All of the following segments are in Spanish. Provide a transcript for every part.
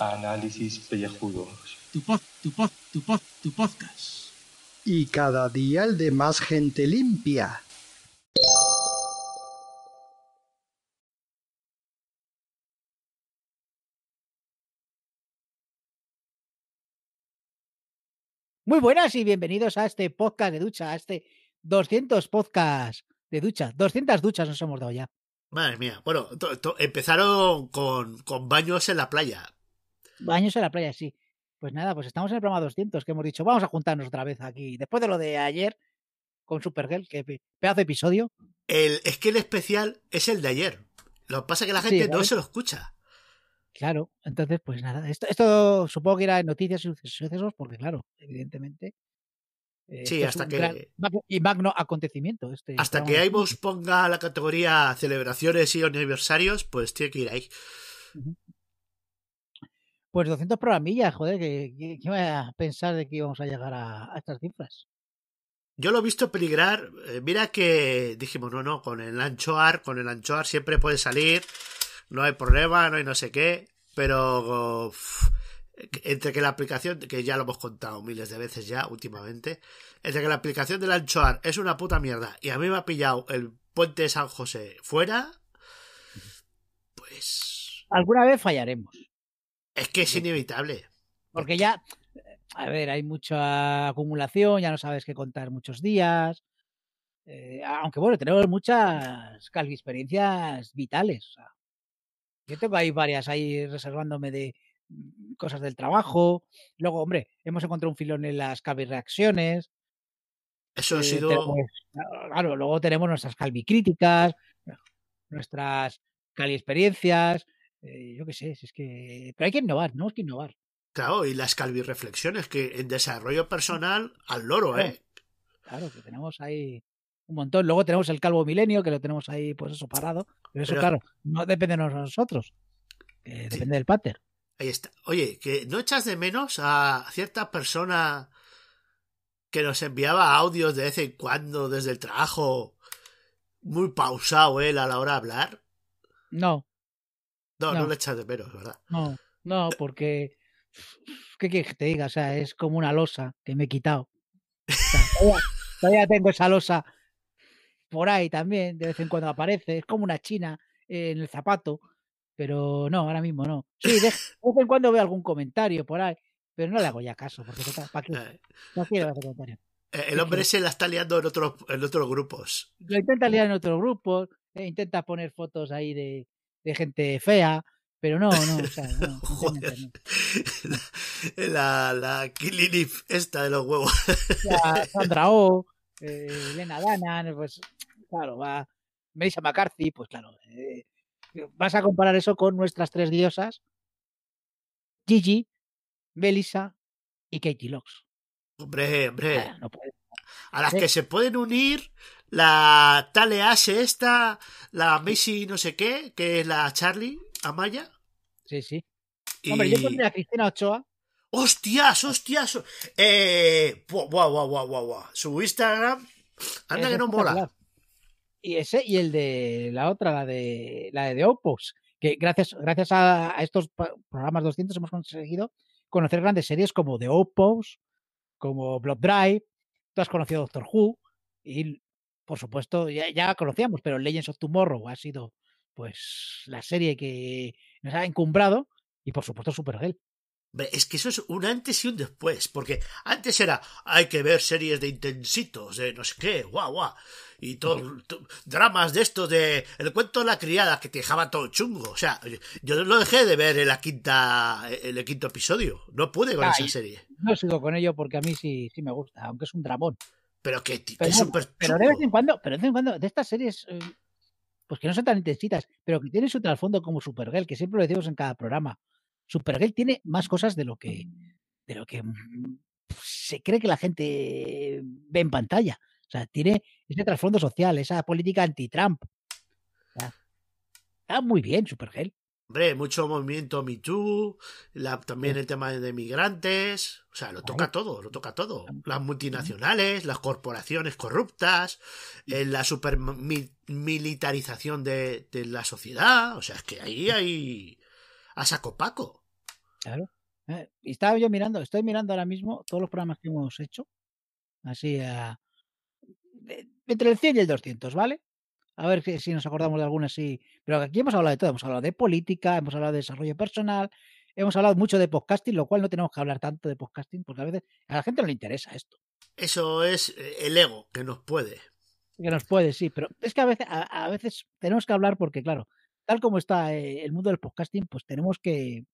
Análisis pellejudos. Tu pod, tu pod, tu pod, tu podcast. Y cada día el de más gente limpia. Muy buenas y bienvenidos a este podcast de ducha, a este 200 podcast de ducha. 200 duchas nos hemos dado ya. Madre mía. Bueno, to- to- empezaron con, con baños en la playa. Baños en la playa, sí. Pues nada, pues estamos en el programa 200 que hemos dicho, vamos a juntarnos otra vez aquí. Después de lo de ayer con Supergirl, que pe- pedazo de episodio. El, es que el especial es el de ayer. Lo que pasa es que la Sí, gente no se lo escucha. Claro, entonces pues nada, esto, esto supongo que era en noticias y sucesos, porque claro, evidentemente. Eh, Sí, hasta que- magno- y magno acontecimiento. Este Hasta que 200. iVoox ponga la categoría celebraciones y aniversarios, pues tiene que ir ahí. Pues 200 programillas, joder, que, que, que iba a pensar de que íbamos a llegar a, a estas cifras. Yo lo he visto peligrar. eh, mira que dijimos, no, no, con el anchoar, con el anchoar siempre puede salir, no hay problema, no hay no sé qué, pero entre que la aplicación, que ya lo hemos contado miles de veces ya últimamente, entre que la aplicación del anchoar es una puta mierda y a mí me ha pillado el puente de San José fuera, pues Alguna vez fallaremos, es que es inevitable. porque ya, a ver, hay mucha acumulación, ya no sabes qué contar muchos días. eh, aunque bueno, tenemos muchas experiencias vitales. yo tengo ahí varias ahí reservándome de cosas del trabajo. Luego, hombre, hemos encontrado un filón en las Calvi reacciones. Eso ha eh, sido... tenemos- claro, luego tenemos nuestras Calvi críticas, nuestras Cali experiencias. eh, yo qué sé, si es que. Pero hay que innovar, tenemos que innovar. Claro, y las calvireflexiones que en desarrollo personal al loro, Claro. ¿eh? Claro, que tenemos ahí un montón. Luego tenemos el calvo milenio, que lo tenemos ahí, pues eso, parado. Pero eso, Pero- claro, no depende de nosotros. que depende del pater. Ahí está. Oye, que no echas de menos a cierta persona que nos enviaba audios de vez en cuando desde el trabajo, muy pausado él a la hora de hablar. No, No, no, No. le echas de menos, ¿verdad? no, no, porque. ¿Qué quieres que te diga? O sea, es como una losa que me he quitado. O sea, todavía, todavía tengo esa losa por ahí también, de vez en cuando aparece. Es como una china en el zapato, pero no, ahora mismo no. Sí, de, de vez en cuando veo algún comentario por ahí, pero no le hago ya caso, porque ¿para qué? Eh, No quiero hacer comentario. eh, el hombre se la está liando en otros, en otros grupos. Lo intenta liar en otros grupos, eh, intenta poner fotos ahí de, de gente fea, pero no, no, o sea, no, Joder. no. La, la Killinif esta de los huevos. Sandra Oh, eh, Elena Danan, pues claro, va Melissa McCarthy, pues claro, eh, vas a comparar eso con nuestras tres diosas, Gigi, Melissa y Katie Locks. Hombre, hombre. Ah, no puede. A las Sí. que se pueden unir la Tale Ase esta, la Macy no sé qué, que es la Charlie Amaya. Sí, sí. Y... Hombre, yo pondría a Cristina Ochoa. ¡Hostias, hostias! Eh, guau, guau, guau, guau, guau, guau. Su Instagram, anda es que no mola. Y ese y el de la otra, la de la de The que gracias, gracias a, a estos programas 200 hemos conseguido conocer grandes series como The Opos, como Blood Drive, tú has conocido Doctor Who y por supuesto ya, ya conocíamos, pero Legends of Tomorrow ha sido pues la serie que nos ha encumbrado y por supuesto Supergirl. Es que eso es un antes y un después, porque antes era, hay que ver series de intensitos, de no sé qué, guau, guau, y todo, to- dramas de estos de el cuento de la criada que te dejaba todo chungo. O sea, yo lo dejé de ver en la quinta, en el quinto episodio, no pude con Ah, esa serie. No sigo con ello porque a mí sí, sí me gusta, aunque es un dramón. Pero que, que Pero es súper Pero de vez en cuando, pero de vez en cuando, de estas series, eh, pues que no son tan intensitas, pero que tienen su trasfondo como Supergirl, que siempre lo decimos en cada programa. Supergirl tiene más cosas de lo que, de lo que mm, se cree que la gente ve en pantalla. O sea, tiene ese trasfondo social, esa política anti-Trump. Está muy bien Supergirl. Hombre, mucho movimiento Me Too, la, también el tema de migrantes, o sea, lo toca todo, lo toca todo. Las multinacionales, las corporaciones corruptas, eh, la supermilitarización de, de la sociedad, o sea, es que ahí hay a saco paco. Claro. Eh, y estaba yo mirando, estoy mirando ahora mismo todos los programas que hemos hecho, así a, de- entre el 100 y el 200, ¿vale? A ver si nos acordamos de alguna así. Pero aquí hemos hablado de todo. Hemos hablado de política, hemos hablado de desarrollo personal, hemos hablado mucho de podcasting, lo cual no tenemos que hablar tanto de podcasting porque a veces a la gente no le interesa esto. Eso es eh, el ego que nos puede. Que nos puede, sí, pero es que a veces, a, a veces tenemos que hablar porque, claro, tal como está eh, el mundo del podcasting, pues tenemos que,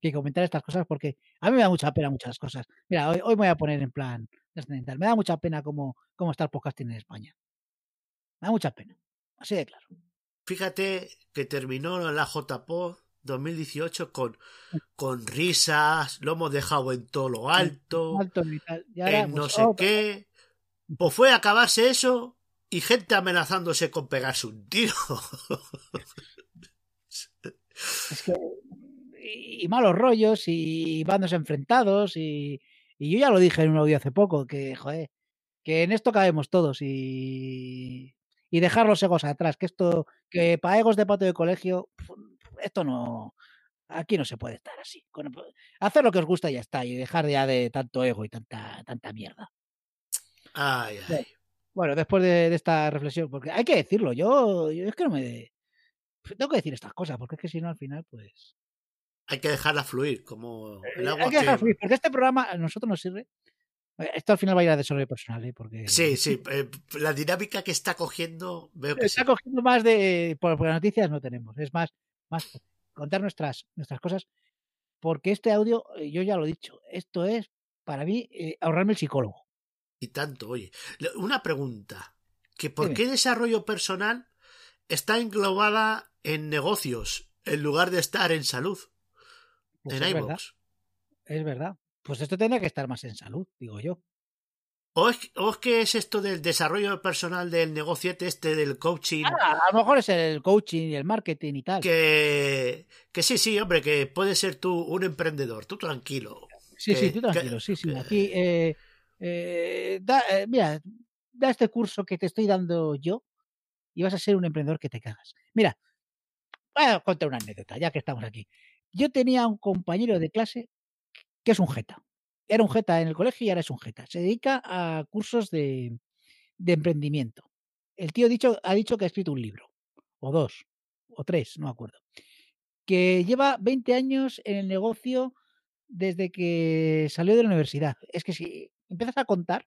que comentar estas cosas porque a mí me da mucha pena muchas cosas. Mira, hoy, hoy me voy a poner en plan trascendental. Me da mucha pena cómo, cómo está el podcasting en España. Me da mucha pena. Así de claro. Fíjate que terminó la JPO 2018 con, con risas, lo hemos dejado en todo lo alto, Alto y tal. Y ahora, en no pues, sé oh, qué. Pues fue a acabarse eso y gente amenazándose con pegarse un tiro. Es que, y, y malos rollos y bandos enfrentados y, y yo ya lo dije en un audio hace poco que, joder, que en esto cabemos todos y, y dejar los egos atrás, que esto, que para egos de patio de colegio, esto no, aquí no se puede estar así. Hacer lo que os gusta y ya está y dejar ya de tanto ego y tanta, tanta mierda. Ay, ay. Bueno, después de, de esta reflexión, porque hay que decirlo, yo, yo es que no me... Tengo que decir estas cosas, porque es que si no al final, pues... Hay que dejarla fluir, como el Eh, agua hay que dejar que- fluir, porque este programa a nosotros nos sirve. Eh, Esto al final va a ir a desarrollo personal, ¿eh? porque Sí, sí, eh, la dinámica que está cogiendo veo que sí. está cogiendo más de. Por, por las noticias no tenemos, es más, más contar nuestras, nuestras cosas. Porque este audio, eh, yo ya lo he dicho, esto es para mí eh, ahorrarme el psicólogo. Y tanto, oye. Una pregunta. ¿Que ¿Por qué desarrollo personal está englobada en negocios en lugar de estar en salud? Pues en es verdad, es verdad. Pues esto tendría que estar más en salud, digo yo. ¿O es, ¿O es que es esto del desarrollo personal del negociete este del coaching? Ah, a lo mejor es el coaching y el marketing y tal. Que, que sí, sí, hombre, que puedes ser tú un emprendedor, tú tranquilo. Sí, sí, tú que- tranquilo, sí, sí. Aquí, eh, eh, da- eh, mira, da este curso que te estoy dando yo y vas a ser un emprendedor que te cagas. Mira, voy a contar una anécdota, ya que estamos aquí. Yo tenía un compañero de clase que es un jeta. Era un jeta en el colegio y ahora es un jeta. Se dedica a cursos de, de emprendimiento. El tío ha dicho que ha escrito un libro, o dos, o tres, no me acuerdo. Que lleva 20 años en el negocio desde que salió de la universidad. Es que si empiezas a contar,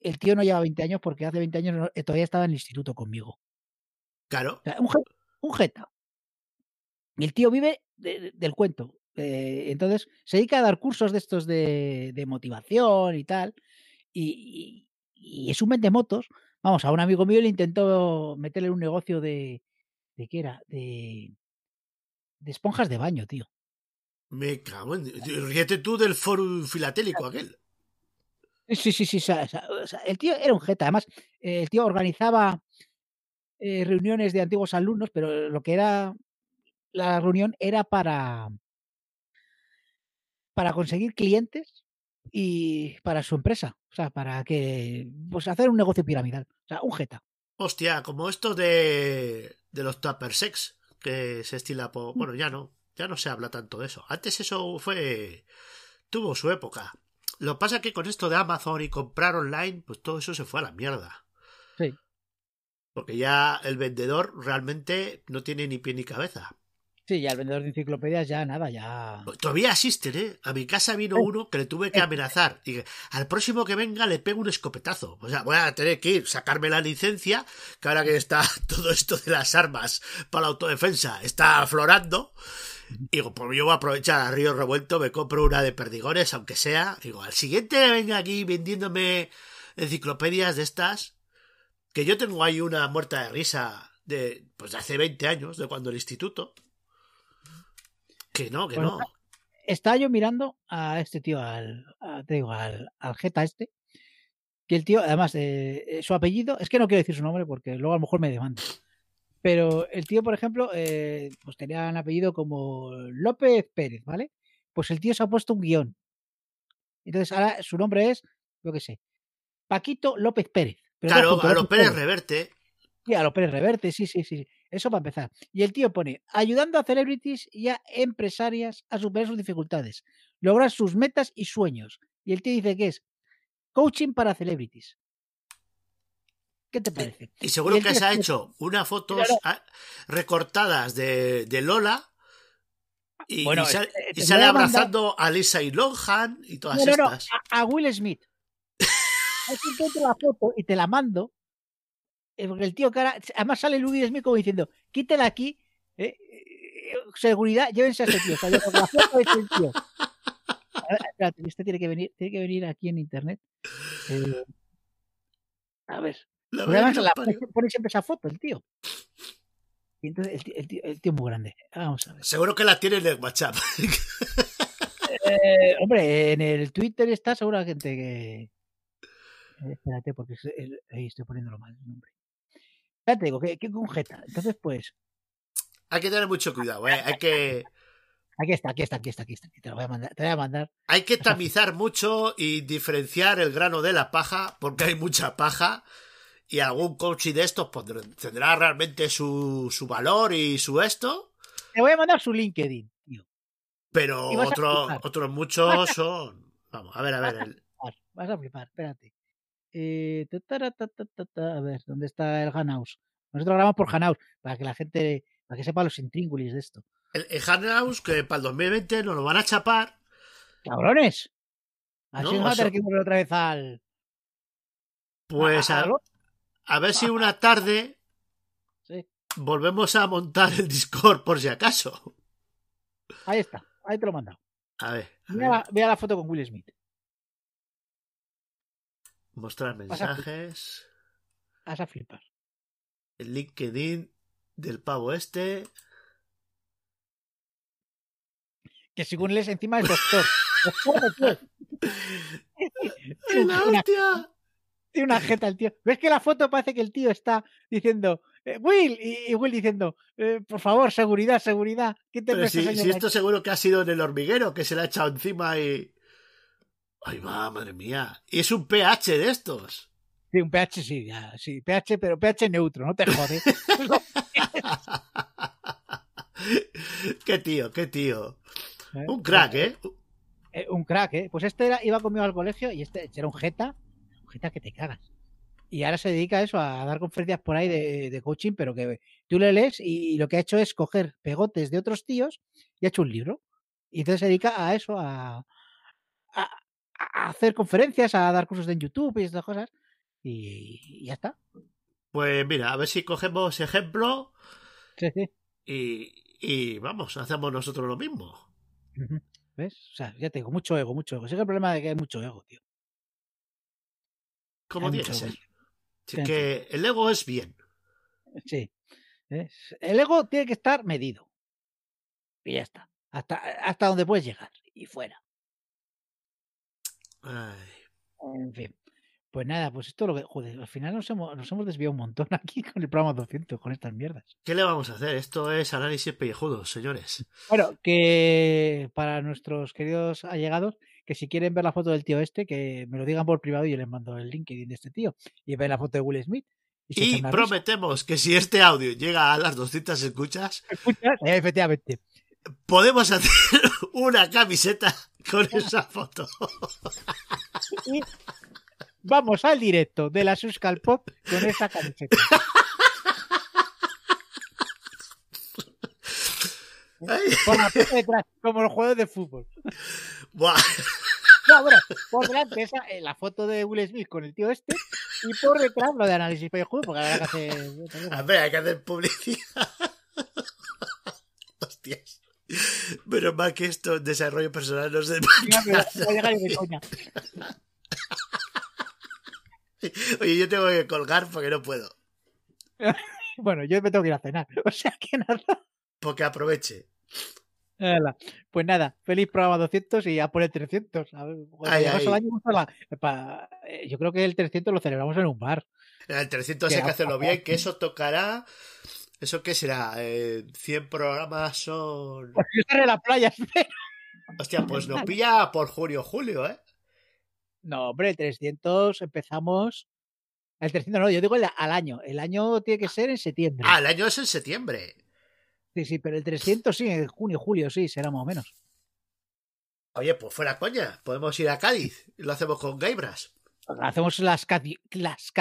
el tío no lleva 20 años porque hace 20 años eh, todavía estaba en el instituto conmigo. Claro. O sea, un, je- un jeta. Y el tío vive de- de- del cuento. Eh, entonces se dedica a dar cursos de estos de, de motivación y tal. Y, y- y es un motos. Vamos, a un amigo mío le intentó meterle un negocio de. ¿De qué era? De. De esponjas de baño, tío. Me cago en... Ríete tú del foro filatélico aquel. Sí, sí, sí. o sea, o el tío era un jeta. Además, eh, el tío organizaba eh, reuniones de antiguos alumnos, pero lo que era la reunión era para para conseguir clientes y para su empresa. O sea, para que pues hacer un negocio piramidal. O sea, un jeta. Hostia, como esto de, de los tupper sex, que se estila por... Bueno, ya no, ya no se habla tanto de eso. Antes eso fue... tuvo su época. Lo que pasa que con esto de Amazon y comprar online, pues todo eso se fue a la mierda. Sí. Porque ya el vendedor realmente no tiene ni pie ni cabeza. Sí, ya el vendedor de enciclopedias ya nada, ya. Todavía asisten, ¿eh? A mi casa vino uno que le tuve que amenazar. Dije, al próximo que venga le pego un escopetazo. O sea, voy a tener que ir, sacarme la licencia, que ahora que está todo esto de las armas para la autodefensa está aflorando. Digo, pues yo voy a aprovechar a Río Revuelto, me compro una de perdigones, aunque sea. Digo, al siguiente venga aquí vendiéndome enciclopedias de estas, que yo tengo ahí una muerta de risa de, pues de hace 20 años, de cuando el instituto. Que no, que Bueno, no. Estaba yo mirando a este tío, al, a- te digo, al, al jeta este. Que el tío, además, eh, eh, su apellido, es que no quiero decir su nombre porque luego a lo mejor me demanda. Pero el tío, por ejemplo, eh, pues tenía un apellido como López Pérez, ¿vale? Pues el tío se ha puesto un guion. Entonces ahora su nombre es, yo qué sé, Paquito López Pérez. Pero Claro, junto, a los Pérez Pérez. Reverte. Sí, a los Pérez Reverte, sí, sí, sí. sí. Eso para empezar. Y el tío pone, ayudando a celebrities y a empresarias a superar sus dificultades, lograr sus metas y sueños. Y el tío dice que es coaching para celebrities. ¿Qué te parece? Y seguro Y el que se ha es- hecho unas fotos Claro. ah, recortadas de, de Lola. Y, Bueno, y sal- eh, y te sale mandar- abrazando a Lisa y Lohan y todas No, no, no, estas. a, a Will Smith. Ahí te encuentro la foto y te la mando. eh, Porque el tío cara, además sale Will Smith como diciendo, quítela aquí, eh, eh, seguridad, llévense a este tío. O sea, yo con la foto de este tío. A ver, espérate, este tiene que venir, tiene que venir aquí en internet. Eh, a ver. La verdad la pone, siempre esa foto, el tío. Y entonces el tío, el tío, el tío es muy grande. Vamos a ver. Seguro que la tiene en el WhatsApp. Eh, hombre, en el Twitter está segura gente que. Eh, espérate, porque el- ahí estoy poniéndolo mal el nombre. Ya te digo, que, que con jeta. Entonces, pues, Hay que tener mucho cuidado, ¿eh? Hay que, aquí está, aquí está, aquí está, aquí está. Te lo voy a mandar. Te voy a mandar. hay que tamizar mucho y diferenciar el grano de la paja, porque hay mucha paja. Y algún coaching de estos pues, tendrá realmente su, su valor y su esto. Te voy a mandar su LinkedIn, tío. Pero a otros, flipar. otros muchos son. Vamos, a ver, a ver. Vas, vas a flipar, espérate. Eh, ta, a ver, ¿dónde está el Hanaus? Nosotros grabamos por Hanaus, para que la gente, para que sepa los intríngulis de esto. El, el Handhouse que para el 2020 nos lo van a chapar. ¡Cabrones! Así No, nos va a tener que volver otra vez al. Pues a- a, a ver si una tarde Sí. volvemos a montar el Discord por si acaso. Ahí está, ahí te lo he mandado. A ver, a Mira ver, la, mira la foto con Will Smith. mostrar mensajes. Vas a flipar. El LinkedIn del pavo este. Que según lees encima es doctor. ¡Ay, la hostia! Tiene una jeta el tío. ¿Ves que la foto parece que el tío está diciendo eh, Will? Y, y Will diciendo, eh, por favor, seguridad, seguridad. ¿Qué te Pero si, si esto seguro que ha sido en el hormiguero, que se le ha echado encima y. ¡Ay, va, madre mía! Y es un pH de estos. Sí, un pH sí, ya, sí, pH, pero pH neutro, no te jodes. qué tío, qué tío. ¿eh? Un crack, ¿eh? Un crack, ¿eh? Pues este era, iba conmigo al colegio y este era un jeta, que te cagas. Y ahora se dedica a eso, a dar conferencias por ahí de, de coaching, pero que tú le lees y, lo que ha hecho es coger pegotes de otros tíos y ha hecho un libro. Y entonces se dedica a eso, a, a, a hacer conferencias, a dar cursos en YouTube y estas cosas. Y, y ya está. Pues mira, a ver si cogemos ejemplo Sí, sí. y, y vamos, hacemos nosotros lo mismo. ¿Ves? O sea, ya te digo, mucho ego, mucho ego. Ese es el problema de que hay mucho ego, tío. Como tiene que ser. Así que el ego es bien. Sí. El ego tiene que estar medido. Y ya está. Hasta, hasta donde puedes llegar. Y fuera. Ay. En fin. Pues nada, pues esto es lo que. Joder, al final nos hemos, nos hemos desviado un montón aquí con el programa 200, con estas mierdas. ¿Qué le vamos a hacer? Esto es análisis pellejudos, señores. Bueno, que para nuestros queridos allegados, que si quieren ver la foto del tío este, que me lo digan por privado y yo les mando el LinkedIn de este tío. Y ven la foto de Will Smith. Y risa. prometemos que si este audio llega a las 200 escuchas, ¿Escuchas? Eh, efectivamente. podemos hacer una camiseta con esa foto. Y vamos al directo de la Suscal Pop con esa camiseta. Por la parte de detrás, como los juegos de fútbol. buah. No, bueno, por delante esa, eh, la foto de Will Smith con el tío este y por detrás lo de análisis juego porque habrá que hacer. Ver, hay que hacer publicidad. Hostias. Menos mal que esto desarrollo personal no se. Oye, yo tengo que colgar porque no puedo. Bueno, yo me tengo que ir a cenar. O sea que nada. Porque aproveche. Hala. Pues nada, feliz programa 200 y ya por el 300. A ver, Ay, ay. al año, a pa- eh, yo creo que el 300 lo celebramos en un bar. El 300 Que hay que a- hacerlo bien, que eso tocará ¿Eso qué será? Eh, 100 programas son... Pues yo estaré en la playa, espero. Hostia, pues nos pilla por junio julio, ¿eh? No, hombre, el 300 empezamos. El 300 no, yo digo el- al año. El año tiene que ser en septiembre. Ah, el año es en septiembre. Sí, sí, pero el 300 sí, en junio, julio, sí, será más o menos. Oye, pues fuera coña. Podemos ir a Cádiz lo hacemos con Gaibras. Hacemos las, las.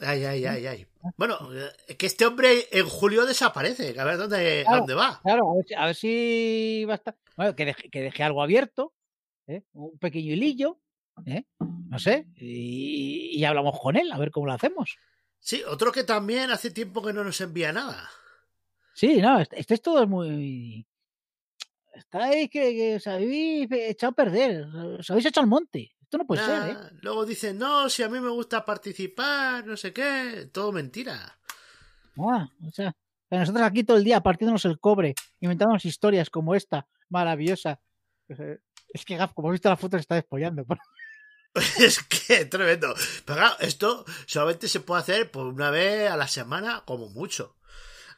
Ay, ay, ay, ay. Bueno, eh, que este hombre en julio desaparece. A ver dónde, a dónde va. Claro, a ver, si- a ver si va a estar. Bueno, que deje, que deje algo abierto, ¿eh? un pequeño hilillo, ¿eh? no sé, y, y hablamos con él, a ver cómo lo hacemos. Sí, otro que también hace tiempo que no nos envía nada. Sí, no, este, es todo muy. Estáis que, que os habéis echado a perder, os habéis echado al monte. Esto no puede ser, ¿eh? Luego dicen, no, si a mí me gusta participar, no sé qué. Todo mentira. Ah, o sea, nosotros aquí todo el día partiéndonos el cobre, inventándonos historias como esta, maravillosa. Es que Gaf, como has visto la foto, se está despollando. Es que tremendo. Pero claro, esto solamente se puede hacer por una vez a la semana, como mucho.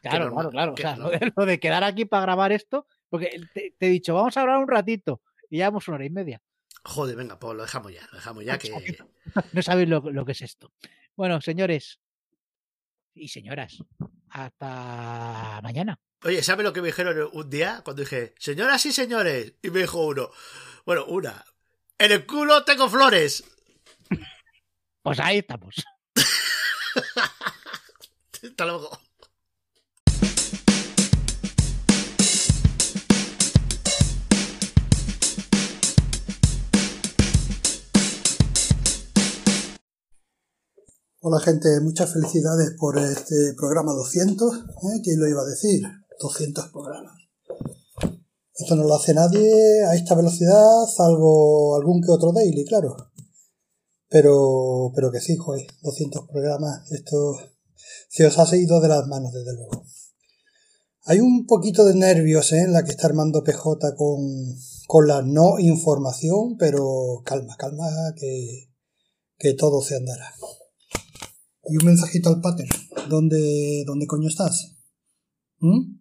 Claro, claro, claro. O que sea, no- lo de, lo de quedar aquí para grabar esto, porque te, te he dicho, vamos a grabar un ratito y llevamos una hora y media. Joder, venga, pues lo dejamos ya. Lo dejamos ya que. No sabéis lo, lo que es esto. Bueno, señores y señoras, hasta mañana. Oye, ¿sabe lo que me dijeron un día cuando dije, señoras y señores? Y me dijo uno, bueno, una, en el culo tengo flores. Pues ahí estamos. Hasta luego. Hola gente, muchas felicidades por este programa 200. ¿eh? ¿Quién lo iba a decir? 200 programas. Esto no lo hace nadie a esta velocidad, salvo algún que otro daily, claro. Pero, pero que sí, joder, 200 programas, esto se os ha seguido de las manos, desde luego. Hay un poquito de nervios ¿eh? en la que está armando PJ con, con la no información, pero calma, calma, que, que todo se andará. Y un mensajito al pater. ¿Dónde, dónde coño estás? ¿Mm?